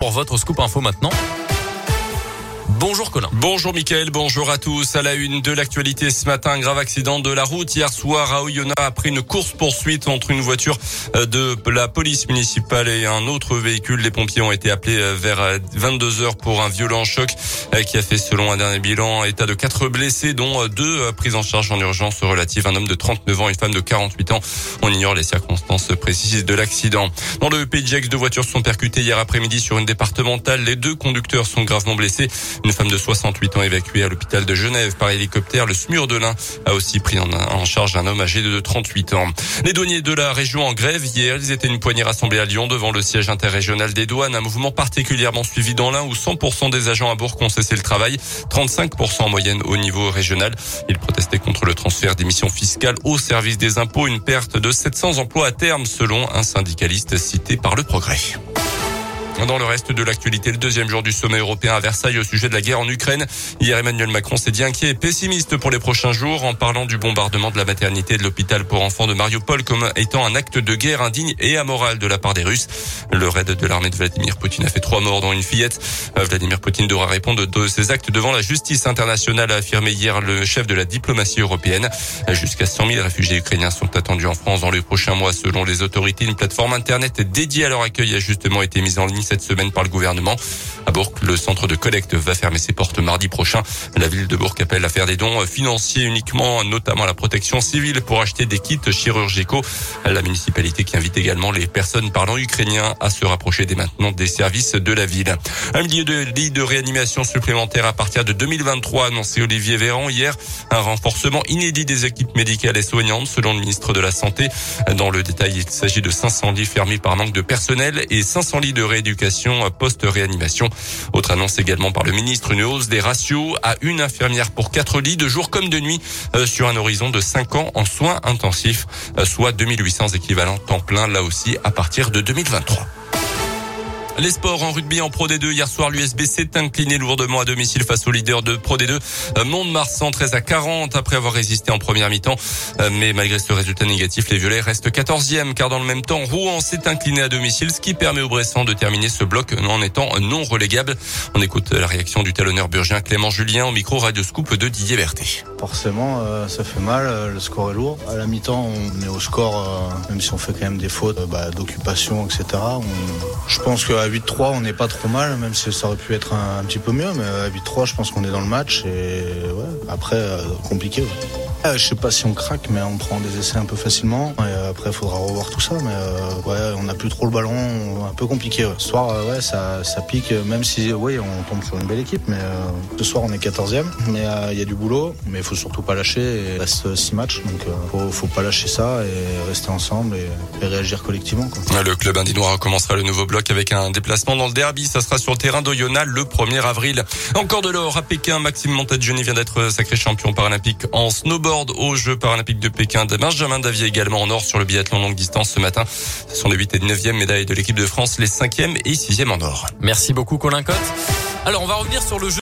Pour votre scoop info maintenant. Bonjour Colin. Bonjour Mickaël, bonjour à tous. À la une de l'actualité ce matin, grave accident de la route. Hier soir à Oyonnax a pris une course-poursuite entre une voiture euh, de la police municipale et un autre véhicule. Les pompiers ont été appelés euh, vers 22 euh, heures pour un violent choc qui a fait selon un dernier bilan état de quatre blessés dont deux prises en charge en urgence relative. Un homme de 39 ans et une femme de 48 ans. On ignore les circonstances précises de l'accident. Dans le de deux voitures sont percutées hier après-midi sur une départementale. Les deux conducteurs sont gravement blessés. Une femme de 68 ans évacuée à l'hôpital de Genève par hélicoptère. Le SMUR de l'Ain a aussi pris en, charge un homme âgé de 38 ans. Les douaniers de la région en grève hier, ils étaient une poignée rassemblée à Lyon devant le siège interrégional des douanes. Un mouvement particulièrement suivi dans l'Ain où 100% des agents à Bourg ont cessé le travail, 35% en moyenne au niveau régional. Ils protestaient contre le transfert des missions fiscales au service des impôts, une perte de 700 emplois à terme selon un syndicaliste cité par le Progrès. Dans le reste de l'actualité, le deuxième jour du sommet européen à Versailles au sujet de la guerre en Ukraine. Hier, Emmanuel Macron s'est dit inquiet et pessimiste pour les prochains jours en parlant du bombardement de la maternité et de l'hôpital pour enfants de Mariupol comme étant un acte de guerre indigne et amoral de la part des Russes. Le raid de l'armée de Vladimir Poutine a fait trois morts dont une fillette. Euh, Vladimir Poutine devra répondre de ses actes devant la justice internationale, a affirmé hier le chef de la diplomatie européenne. Jusqu'à 100 000 réfugiés ukrainiens sont attendus en France dans les prochains mois selon les autorités. Une plateforme internet dédiée à leur accueil a justement été mise en ligne cette semaine par le gouvernement. À Bourg, le centre de collecte va fermer ses portes mardi prochain. La ville de Bourg appelle à faire des dons financiers uniquement, notamment la protection civile pour acheter des kits chirurgicaux. La municipalité qui invite également les personnes parlant ukrainien à se rapprocher dès maintenant des services de la ville. Un millier de lits de réanimation supplémentaires à partir de 2023, annoncé Olivier Véran hier. Un renforcement inédit des équipes médicales et soignantes, selon le ministre de la Santé. Dans le détail, il s'agit de 500 lits fermés par manque de personnel et 500 lits de rééducation post-réanimation. Autre annonce également par le ministre, une hausse des ratios à une infirmière pour quatre lits de jour comme de nuit euh, sur un horizon de 5 ans en soins intensifs, euh, soit 2800 équivalents temps plein là aussi à partir de 2023. Les sports en rugby en Pro D2. Hier soir, l'USB s'est incliné lourdement à domicile face au leader de Pro D2, euh, Mont-de-Marsan, 13 à 40 après avoir résisté en première mi-temps. Euh, mais malgré ce résultat négatif, les Violets restent 14e car dans le même temps, Rouen s'est incliné à domicile, ce qui permet aux Bressans de terminer ce bloc en étant non relégable. On écoute la réaction du talonneur burgien Clément Julien au micro Radio Scoop de Didier Berthet. Forcément, euh, ça fait mal, le score est lourd. À la mi-temps, on est au score, même si on fait quand même des fautes bah, d'occupation, etc. Je pense que 8-3, on n'est pas trop mal, même si ça aurait pu être un, petit peu mieux. Mais à 8-3, je pense qu'on est dans le match. Et après, euh, compliqué. Je sais pas si on craque, mais on prend des essais un peu facilement. Et euh, après, il faudra revoir tout ça. Mais ouais, on n'a plus trop le ballon, un peu compliqué. Ce soir, ouais, ça, ça pique, même si oui, on tombe sur une belle équipe. Mais ce soir, on est 14e. Mais il y a du boulot, mais il faut surtout pas lâcher. Il reste 6 matchs, donc faut, faut pas lâcher ça et rester ensemble et, réagir collectivement. Quoi. Le club indinois recommencera le nouveau bloc avec un déplacement dans le derby. Ça sera sur le terrain d'Oyonnax le 1er avril. Encore de l'or à Pékin. Maxime Montagioni vient d'être sacré champion paralympique en snowboard aux Jeux paralympiques de Pékin. Benjamin Davier également en or sur le biathlon longue distance ce matin. Ce sont les 8 et 9e médailles de l'équipe de France, les 5e et 6e en or. Merci beaucoup Colin Cotte. Alors on va revenir sur le jeu